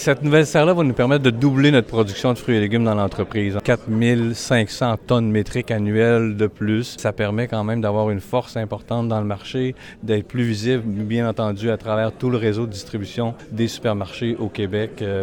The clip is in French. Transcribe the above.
Cette nouvelle serre-là va nous permettre de doubler notre production de fruits et légumes dans l'entreprise. 4500 tonnes métriques annuelles de plus. Ça permet quand même d'avoir une force importante dans le marché, d'être plus visible, bien entendu, à travers tout le réseau de distribution des supermarchés au Québec. Euh,